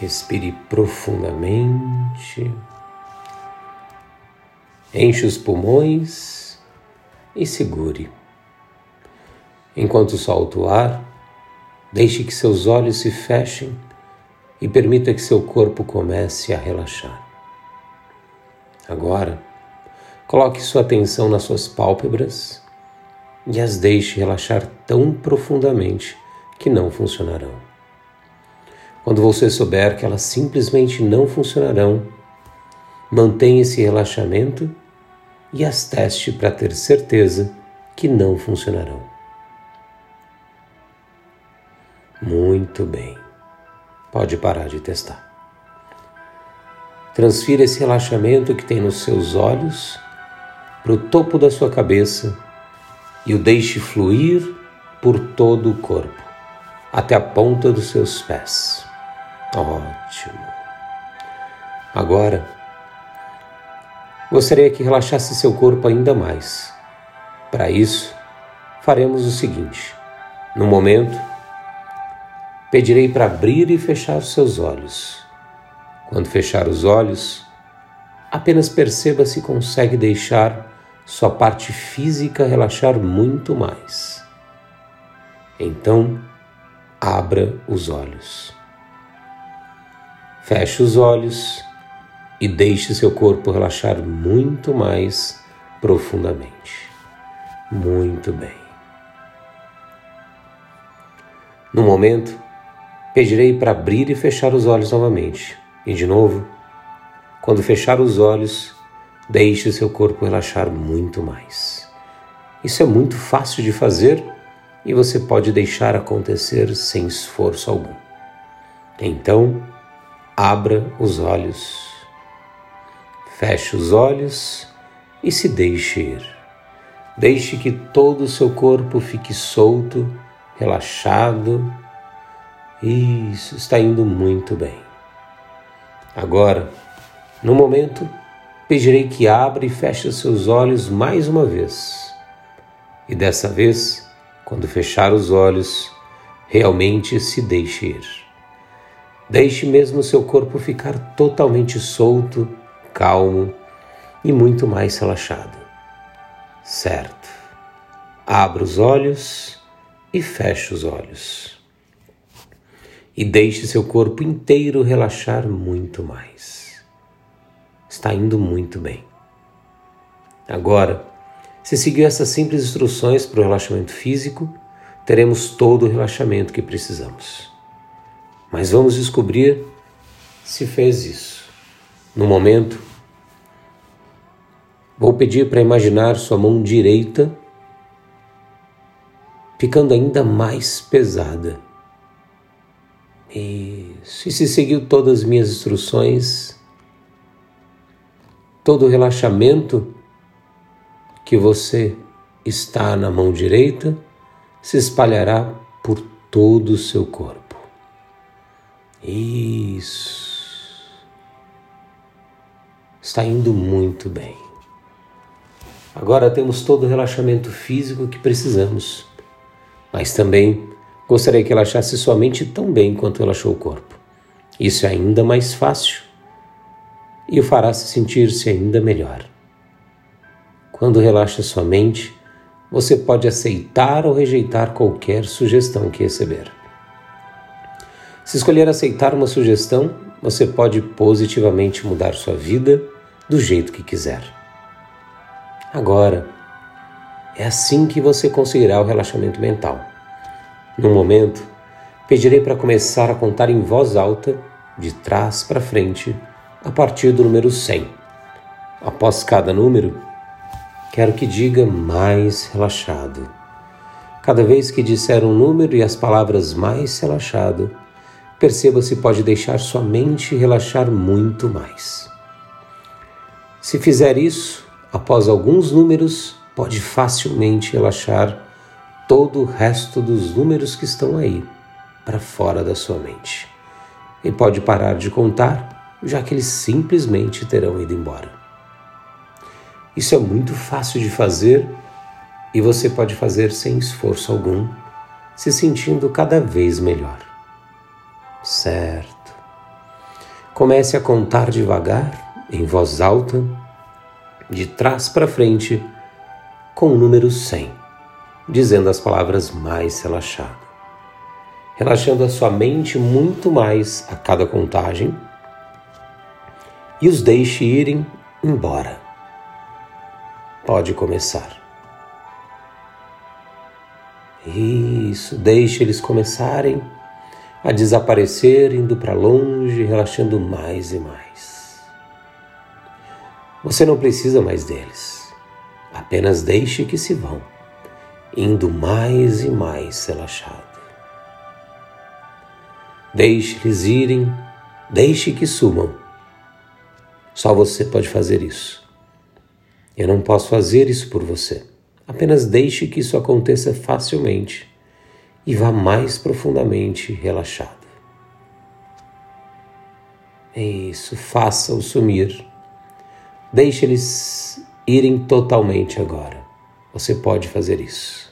Respire profundamente. Enche os pulmões e segure. Enquanto solta o ar, deixe que seus olhos se fechem e permita que seu corpo comece a relaxar. Agora, coloque sua atenção nas suas pálpebras e as deixe relaxar tão profundamente que não funcionarão. Quando você souber que elas simplesmente não funcionarão, mantenha esse relaxamento e as teste para ter certeza que não funcionarão. Muito bem. Pode parar de testar. Transfira esse relaxamento que tem nos seus olhos para o topo da sua cabeça e o deixe fluir por todo o corpo, até a ponta dos seus pés. Ótimo. Agora, gostaria que relaxasse seu corpo ainda mais. Para isso, faremos o seguinte: no momento, pedirei para abrir e fechar seus olhos. Quando fechar os olhos, apenas perceba se consegue deixar sua parte física relaxar muito mais. Então, abra os olhos. Feche os olhos e deixe seu corpo relaxar muito mais profundamente. Muito bem. No momento, pedirei para abrir e fechar os olhos novamente. E de novo, quando fechar os olhos, deixe seu corpo relaxar muito mais. Isso é muito fácil de fazer e você pode deixar acontecer sem esforço algum. Então, abra os olhos, feche os olhos e se deixe ir. Deixe que todo o seu corpo fique solto, relaxado. Isso está indo muito bem. Agora, no momento, pedirei que abra e feche seus olhos mais uma vez. E dessa vez, quando fechar os olhos, realmente se deixe ir. Deixe mesmo seu corpo ficar totalmente solto, calmo e muito mais relaxado. Certo. Abra os olhos e feche os olhos. E deixe seu corpo inteiro relaxar muito mais. Está indo muito bem. Agora, se seguir essas simples instruções para o relaxamento físico, teremos todo o relaxamento que precisamos. Mas vamos descobrir se fez isso. No momento, vou pedir para imaginar sua mão direita ficando ainda mais pesada. Isso. E se seguiu todas as minhas instruções, todo o relaxamento que você está na mão direita se espalhará por todo o seu corpo. Isso. Está indo muito bem. Agora temos todo o relaxamento físico que precisamos, mas também gostaria que relaxasse sua mente tão bem quanto relaxou o corpo. Isso é ainda mais fácil e o fará se sentir-se ainda melhor. Quando relaxa sua mente, você pode aceitar ou rejeitar qualquer sugestão que receber. Se escolher aceitar uma sugestão, você pode positivamente mudar sua vida do jeito que quiser. Agora, é assim que você conseguirá o relaxamento mental. No momento, pedirei para começar a contar em voz alta, de trás para frente, a partir do número 100. Após cada número, quero que diga mais relaxado. Cada vez que disser um número e as palavras mais relaxado, perceba se pode deixar sua mente relaxar muito mais. Se fizer isso, após alguns números, pode facilmente relaxar todo o resto dos números que estão aí para fora da sua mente. E pode parar de contar, já que eles simplesmente terão ido embora. Isso é muito fácil de fazer e você pode fazer sem esforço algum, se sentindo cada vez melhor. Certo. Comece a contar devagar, em voz alta, de trás para frente, com o número 100, dizendo as palavras mais relaxado. Relaxando a sua mente muito mais a cada contagem e os deixe irem embora. Pode começar. Isso, deixe eles começarem a desaparecer, indo para longe, relaxando mais e mais. Você não precisa mais deles, apenas deixe que se vão, indo mais e mais relaxado. Deixe eles irem, deixe que sumam. Só você pode fazer isso. Eu não posso fazer isso por você. Apenas deixe que isso aconteça facilmente e vá mais profundamente relaxado. É isso, faça-o sumir. Deixe eles irem totalmente agora. Você pode fazer isso.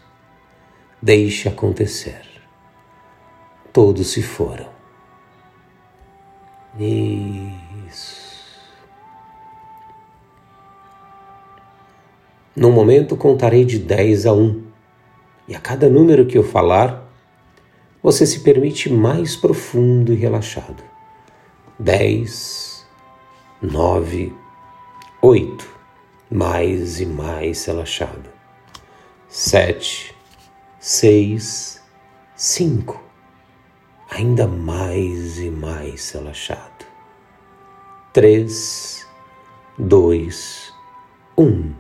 Deixe acontecer. Todos se foram. Isso. No momento contarei de 10 a 1. E a cada número que eu falar, você se permite mais profundo e relaxado. 10, 9, 8. Mais e mais relaxado. 7, 6, 5. Ainda mais e mais relaxado. 3, 2, 1.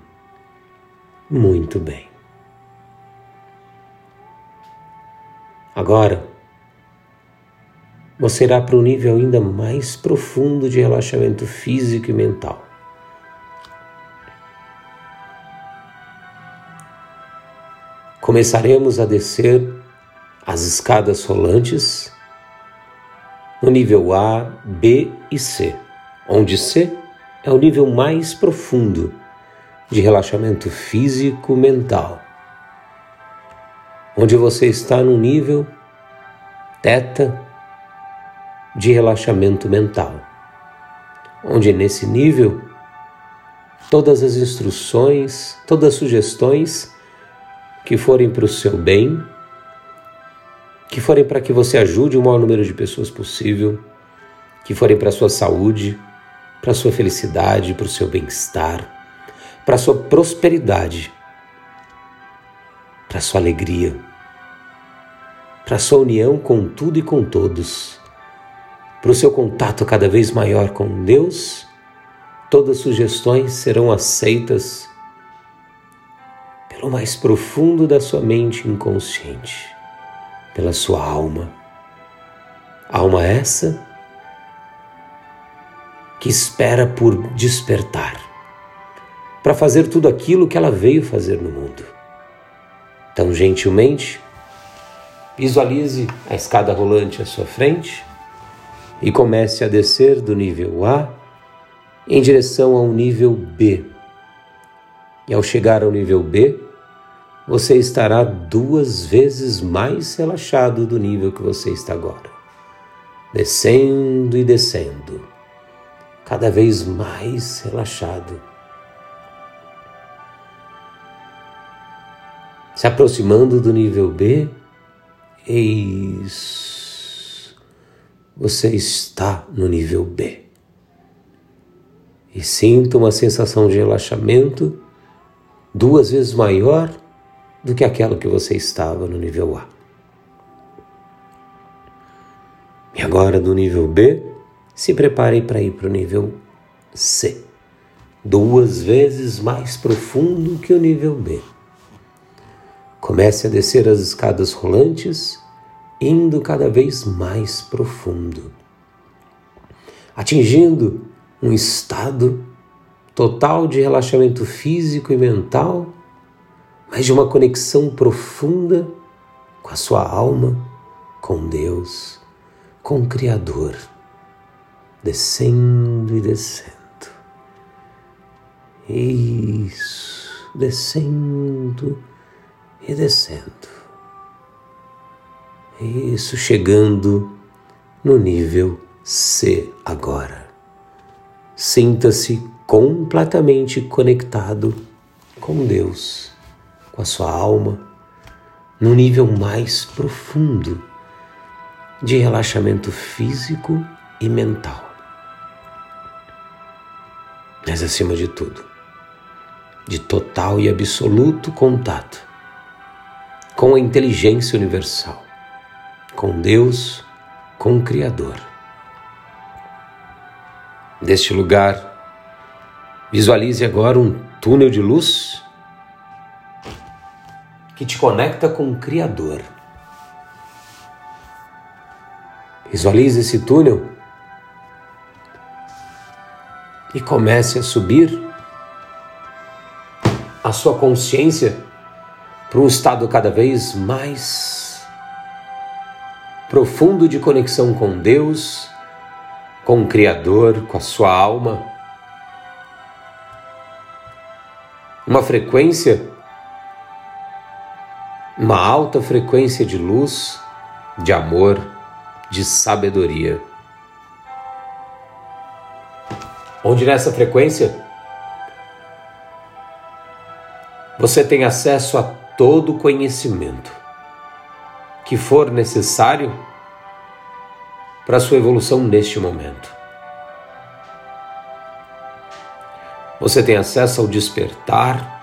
Muito bem. Agora, você irá para um nível ainda mais profundo de relaxamento físico e mental. Começaremos a descer as escadas rolantes no nível A, B e C, onde C é o nível mais profundo de relaxamento físico mental onde você está num nível teta de relaxamento mental, onde nesse nível todas as instruções, todas as sugestões que forem para o seu bem, que forem para que você ajude o maior número de pessoas possível, que forem para a sua saúde, para a sua felicidade, para o seu bem-estar, para a sua prosperidade, para a sua alegria para sua união com tudo e com todos, para o seu contato cada vez maior com Deus, todas sugestões serão aceitas pelo mais profundo da sua mente inconsciente, pela sua alma. Alma essa que espera por despertar, para fazer tudo aquilo que ela veio fazer no mundo. Tão gentilmente, Visualize a escada rolante à sua frente e comece a descer do nível A em direção ao nível B. E ao chegar ao nível B, você estará duas vezes mais relaxado do nível que você está agora. Descendo e descendo, cada vez mais relaxado. Se aproximando do nível B, Eis, você está no nível B. E sinta uma sensação de relaxamento duas vezes maior do que aquela que você estava no nível A. E agora do nível B, se prepare para ir para o nível C, duas vezes mais profundo que o nível B. Comece a descer as escadas rolantes, indo cada vez mais profundo, atingindo um estado total de relaxamento físico e mental, mas de uma conexão profunda com a sua alma, com Deus, com o Criador, descendo e descendo. Isso, descendo e descendo. Isso, chegando no nível C agora. sinta-se completamente conectado com Deus, com a sua alma, num nível mais profundo de relaxamento físico e mental. Mas acima de tudo, de total e absoluto contato com a inteligência universal, com Deus, com o Criador. Deste lugar, visualize agora um túnel de luz que te conecta com o Criador. Visualize esse túnel e comece a subir a sua consciência para um estado cada vez mais profundo de conexão com Deus, com o Criador, com a sua alma. Uma frequência, uma alta frequência de luz, de amor, de sabedoria. Onde nessa frequência você tem acesso a todo o conhecimento que for necessário para sua evolução neste momento. Você tem acesso ao despertar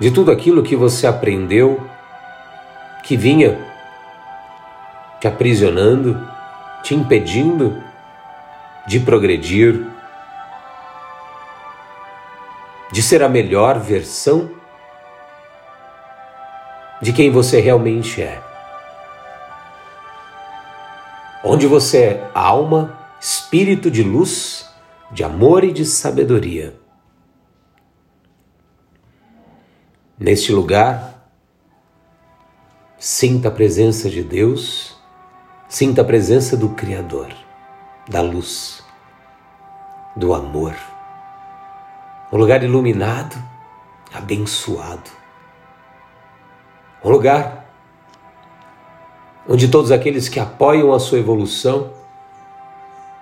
de tudo aquilo que você aprendeu que vinha te aprisionando, te impedindo de progredir, de ser a melhor versão de quem você realmente é. Onde você é alma, espírito de luz, de amor e de sabedoria. Neste lugar, Sinta a presença de Deus, sinta a presença do Criador, da luz, do amor. Um lugar iluminado, abençoado. Um lugar onde todos aqueles que apoiam a sua evolução,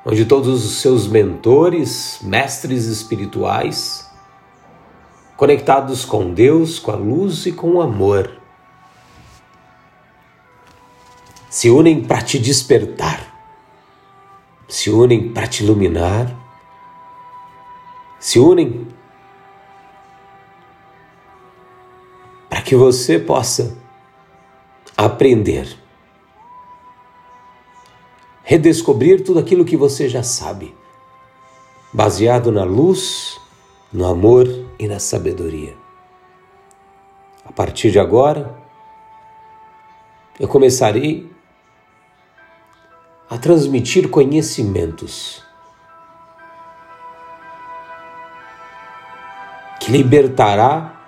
onde todos os seus mentores, mestres espirituais, conectados com Deus, com a luz e com o amor, se unem para te despertar, se unem para te iluminar, se unem que você possa aprender, redescobrir tudo aquilo que você já sabe, baseado na luz, no amor e na sabedoria. A partir de agora, eu começarei a transmitir conhecimentos que libertará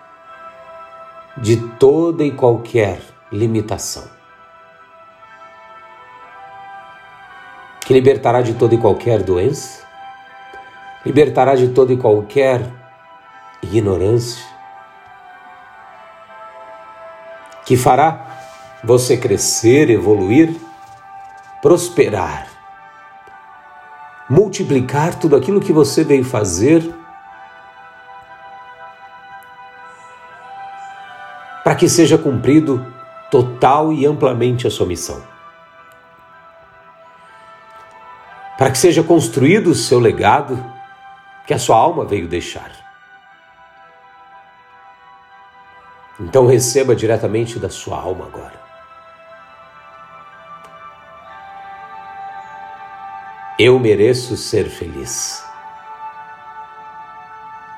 de toda e qualquer limitação. Que libertará de toda e qualquer doença, libertará de toda e qualquer ignorância, que fará você crescer, evoluir prosperar, multiplicar tudo aquilo que você veio fazer para que seja cumprido total e amplamente a sua missão. Para que seja construído o seu legado que a sua alma veio deixar. Então receba diretamente da sua alma agora. Eu mereço ser feliz.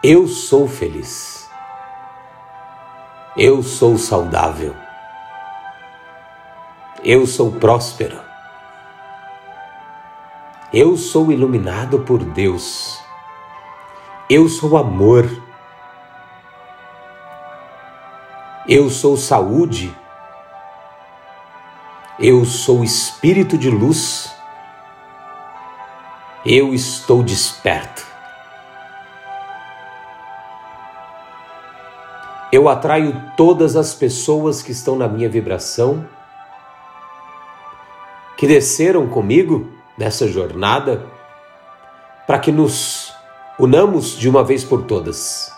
Eu sou feliz. Eu sou saudável. Eu sou próspero. Eu sou iluminado por Deus. Eu sou amor. Eu sou saúde. Eu sou espírito de luz eu estou desperto. Eu atraio todas as pessoas que estão na minha vibração, que desceram comigo nessa jornada para que nos unamos de uma vez por todas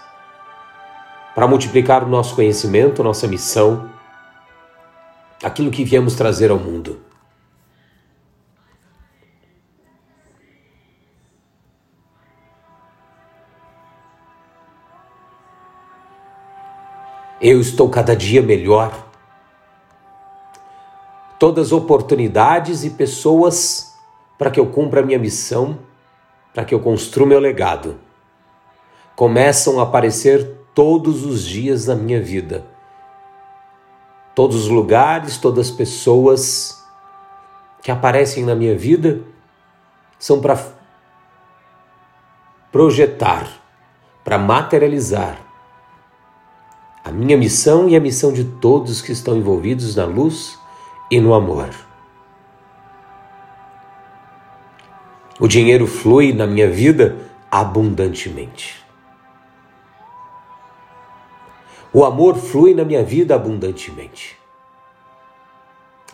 para multiplicar o nosso conhecimento, nossa missão, aquilo que viemos trazer ao mundo. Eu estou cada dia melhor. Todas as oportunidades e pessoas para que eu cumpra a minha missão, para que eu construa meu legado, começam a aparecer todos os dias da minha vida. Todos os lugares, todas as pessoas que aparecem na minha vida são para projetar, para materializar a minha missão e a missão de todos que estão envolvidos na luz e no amor. O dinheiro flui na minha vida abundantemente. O amor flui na minha vida abundantemente.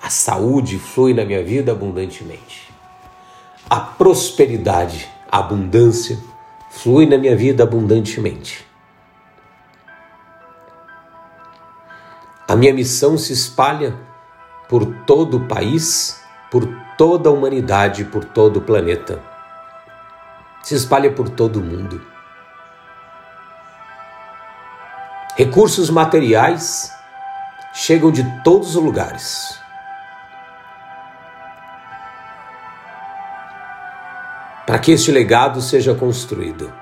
A saúde flui na minha vida abundantemente. A prosperidade, a abundância flui na minha vida abundantemente. A minha missão se espalha por todo o país, por toda a humanidade, por todo o planeta. Se espalha por todo o mundo. Recursos materiais chegam de todos os lugares. Para que este legado seja construído.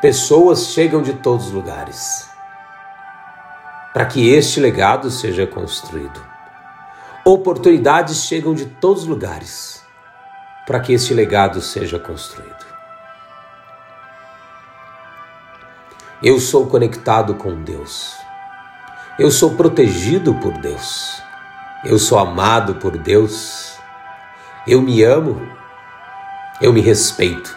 Pessoas chegam de todos os lugares para que este legado seja construído. Oportunidades chegam de todos os lugares para que este legado seja construído. Eu sou conectado com Deus. Eu sou protegido por Deus. Eu sou amado por Deus. Eu me amo. Eu me respeito.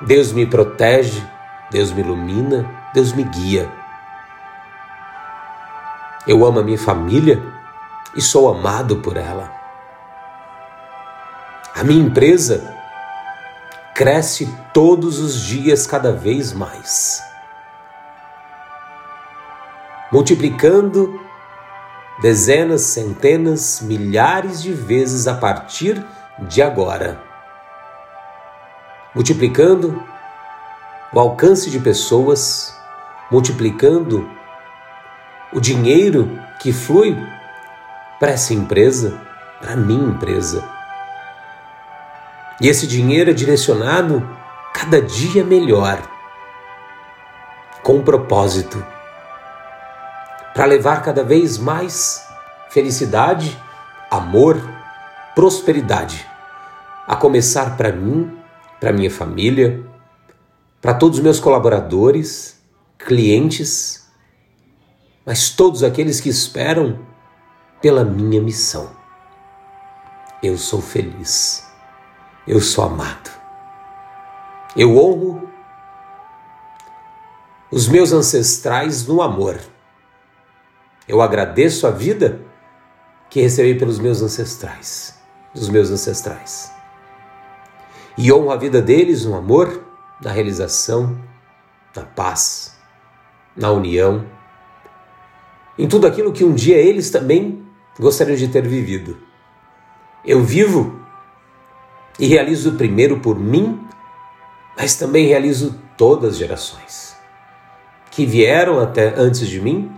Deus me protege, Deus me ilumina, Deus me guia. Eu amo a minha família e sou amado por ela. A minha empresa cresce todos os dias cada vez mais, multiplicando dezenas, centenas, milhares de vezes a partir de agora, multiplicando o alcance de pessoas, multiplicando o dinheiro que flui para essa empresa, para minha empresa. E esse dinheiro é direcionado cada dia melhor, com um propósito, para levar cada vez mais felicidade, amor, prosperidade, a começar para mim, para minha família, para todos os meus colaboradores, clientes mas todos aqueles que esperam pela minha missão. Eu sou feliz, eu sou amado. Eu honro os meus ancestrais no amor. Eu agradeço a vida que recebi pelos meus ancestrais, dos meus ancestrais. E honro a vida deles no amor, na realização, na paz, na união em tudo aquilo que um dia eles também gostariam de ter vivido. Eu vivo e realizo primeiro por mim, mas também realizo todas as gerações que vieram até antes de mim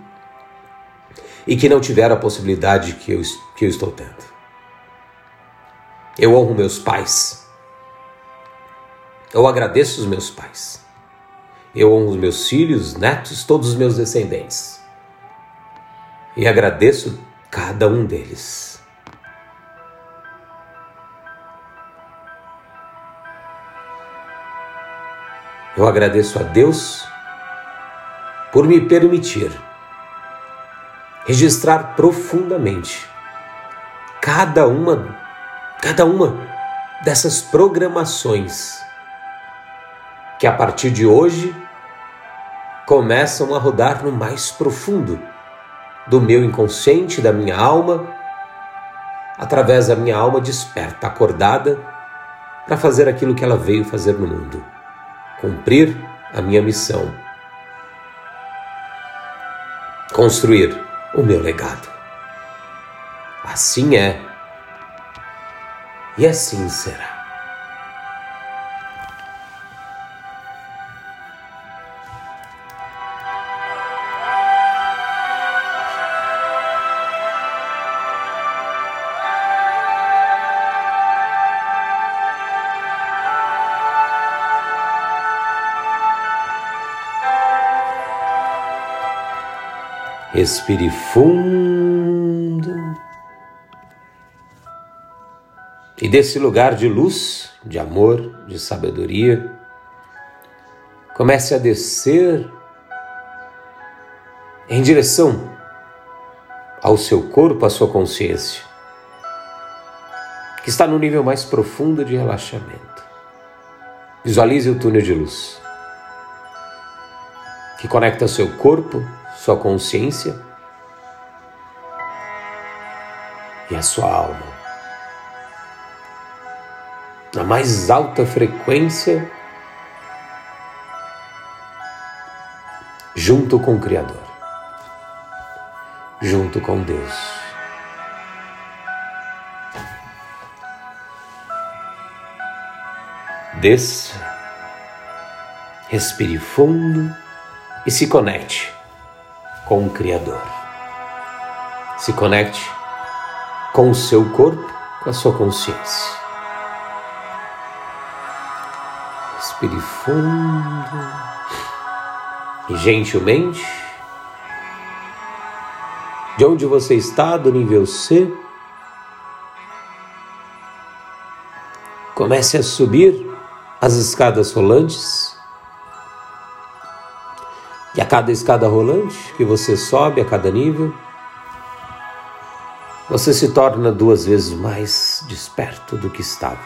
e que não tiveram a possibilidade que eu, que eu estou tendo. Eu honro meus pais. Eu agradeço os meus pais. Eu honro os meus filhos, netos, todos os meus descendentes e agradeço cada um deles. Eu agradeço a Deus por me permitir registrar profundamente cada uma cada uma dessas programações que a partir de hoje começam a rodar no mais profundo do meu inconsciente, da minha alma, através da minha alma desperta, acordada, para fazer aquilo que ela veio fazer no mundo: cumprir a minha missão, construir o meu legado. Assim é, e assim será. Respire fundo. E desse lugar de luz, de amor, de sabedoria, comece a descer em direção ao seu corpo, à sua consciência, que está no nível mais profundo de relaxamento. Visualize o túnel de luz que conecta seu corpo sua consciência e a sua alma. Na mais alta frequência, junto com o Criador, junto com Deus. Desça, respire fundo e se conecte com o Criador. Se conecte com o seu corpo, com a sua consciência. Respire fundo e gentilmente, de onde você está, do nível C, comece a subir as escadas rolantes e a cada escada rolante que você sobe, a cada nível, você se torna duas vezes mais desperto do que estava.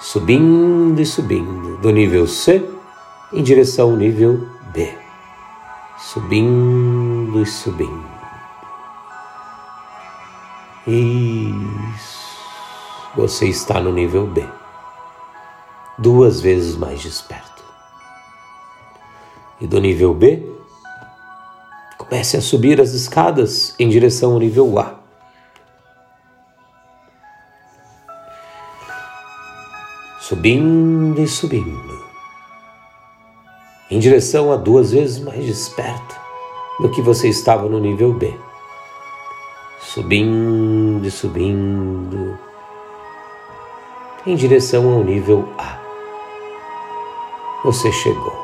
Subindo e subindo, do nível C em direção ao nível B. Subindo e subindo. Isso. Você está no nível B. Duas vezes mais desperto e do nível B, comece a subir as escadas em direção ao nível A. Subindo e subindo, em direção a duas vezes mais desperto do que você estava no nível B. Subindo e subindo, em direção ao nível A. Você chegou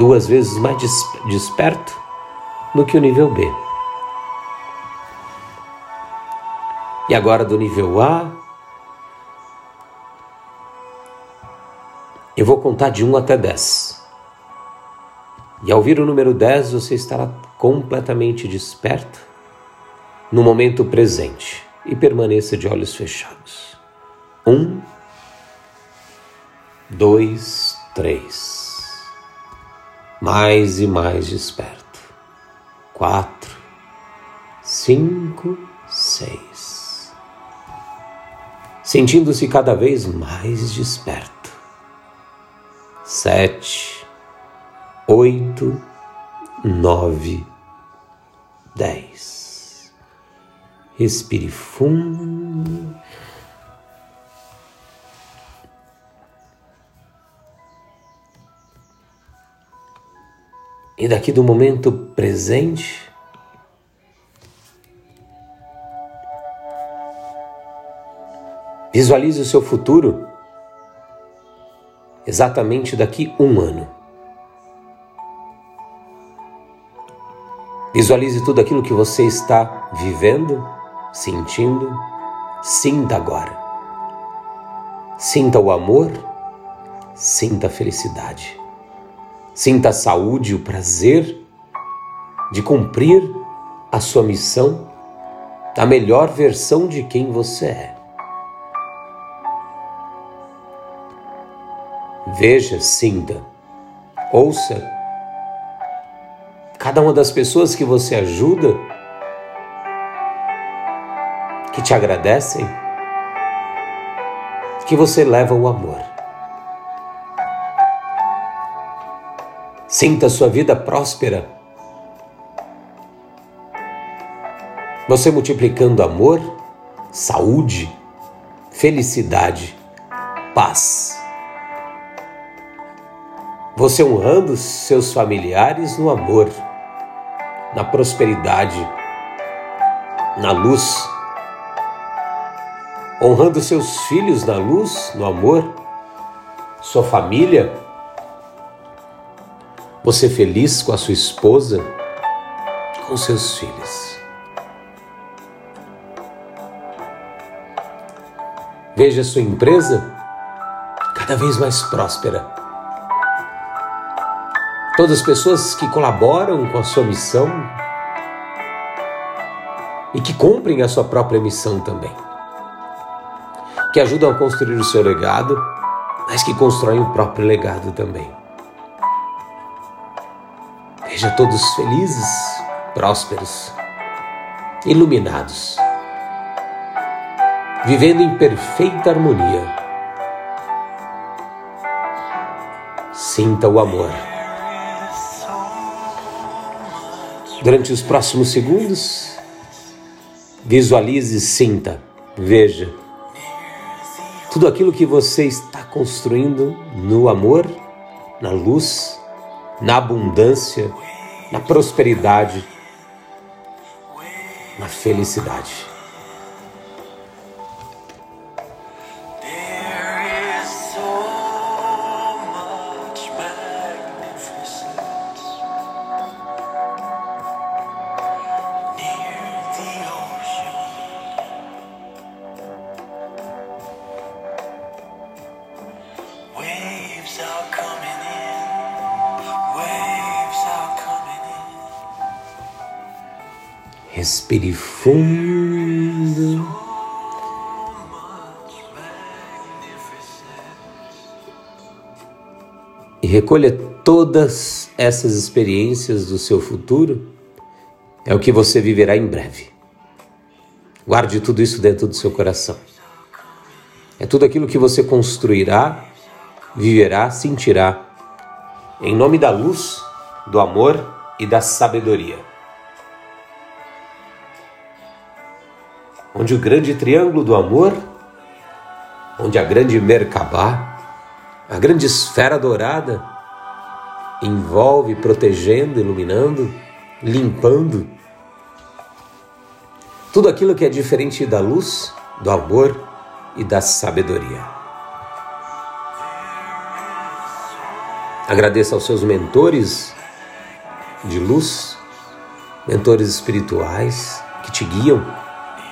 duas vezes mais desperto do que o nível B. E agora do nível A, eu vou contar de 1 até 10. E ao ouvir o número 10, você estará completamente desperto no momento presente e permaneça de olhos fechados. Um, dois, três mais e mais desperto. Quatro, cinco, seis. Sentindo-se cada vez mais desperto. Sete, oito, nove, dez. Respire fundo e daqui do momento presente, visualize o seu futuro exatamente daqui um ano. Visualize tudo aquilo que você está vivendo, sentindo, sinta agora. Sinta o amor, sinta a felicidade. Sinta a saúde e o prazer de cumprir a sua missão da melhor versão de quem você é. Veja, sinta, ouça cada uma das pessoas que você ajuda que te agradecem, que você leva o amor. Sinta sua vida próspera. Você multiplicando amor, saúde, felicidade, paz. Você honrando seus familiares no amor, na prosperidade, na luz. Honrando seus filhos na luz, no amor, sua família você feliz com a sua esposa, com seus filhos. Veja a sua empresa cada vez mais próspera. Todas as pessoas que colaboram com a sua missão e que cumprem a sua própria missão também. Que ajudam a construir o seu legado, mas que constroem o próprio legado também. Veja todos felizes, prósperos, iluminados, vivendo em perfeita harmonia. Sinta o amor. Durante os próximos segundos, visualize, sinta, veja tudo aquilo que você está construindo no amor, na luz, na abundância na prosperidade, na felicidade. Respire fundo. E recolha todas essas experiências do seu futuro. É o que você viverá em breve. Guarde tudo isso dentro do seu coração. É tudo aquilo que você construirá, viverá, sentirá, em nome da luz, do amor e da sabedoria. Onde o grande triângulo do amor, onde a grande Merkabah, a grande esfera dourada, envolve, protegendo, iluminando, limpando tudo aquilo que é diferente da luz, do amor e da sabedoria. Agradeça aos seus mentores de luz, mentores espirituais que te guiam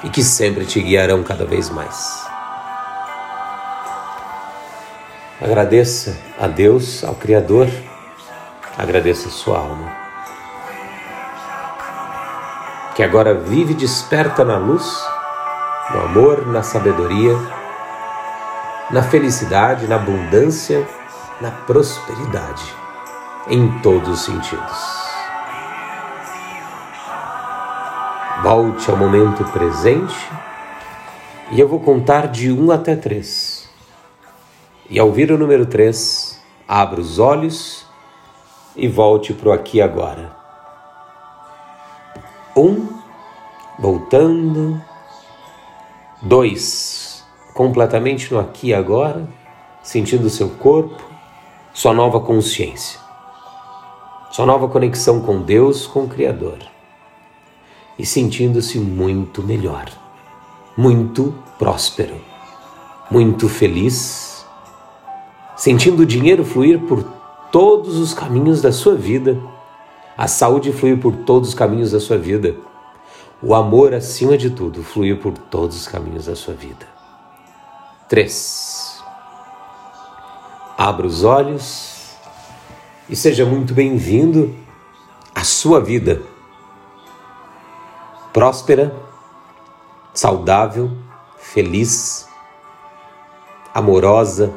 e que sempre te guiarão cada vez mais. Agradeça a Deus, ao Criador, agradeça a sua alma, que agora vive desperta na luz, no amor, na sabedoria, na felicidade, na abundância, na prosperidade, em todos os sentidos. Volte ao momento presente e eu vou contar de um até três. E ao vir o número três, abra os olhos e volte para o aqui agora. Um, voltando. Dois, completamente no aqui agora, sentindo o seu corpo, sua nova consciência, sua nova conexão com Deus, com o Criador e sentindo-se muito melhor, muito próspero, muito feliz, sentindo o dinheiro fluir por todos os caminhos da sua vida, a saúde fluir por todos os caminhos da sua vida, o amor acima de tudo fluir por todos os caminhos da sua vida. 3. Abra os olhos e seja muito bem-vindo à sua vida próspera, saudável, feliz, amorosa,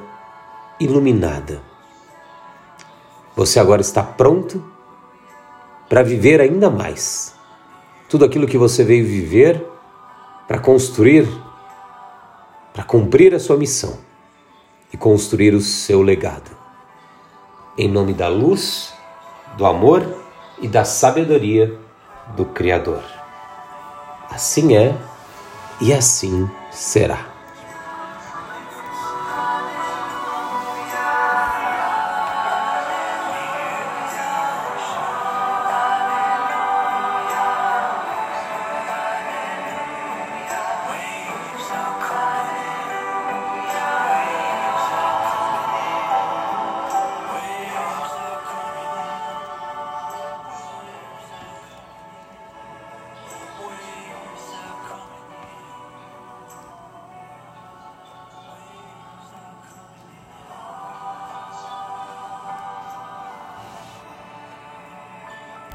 iluminada. Você agora está pronto para viver ainda mais tudo aquilo que você veio viver para construir, para cumprir a sua missão e construir o seu legado. Em nome da luz, do amor e da sabedoria do Criador. Assim é e assim será.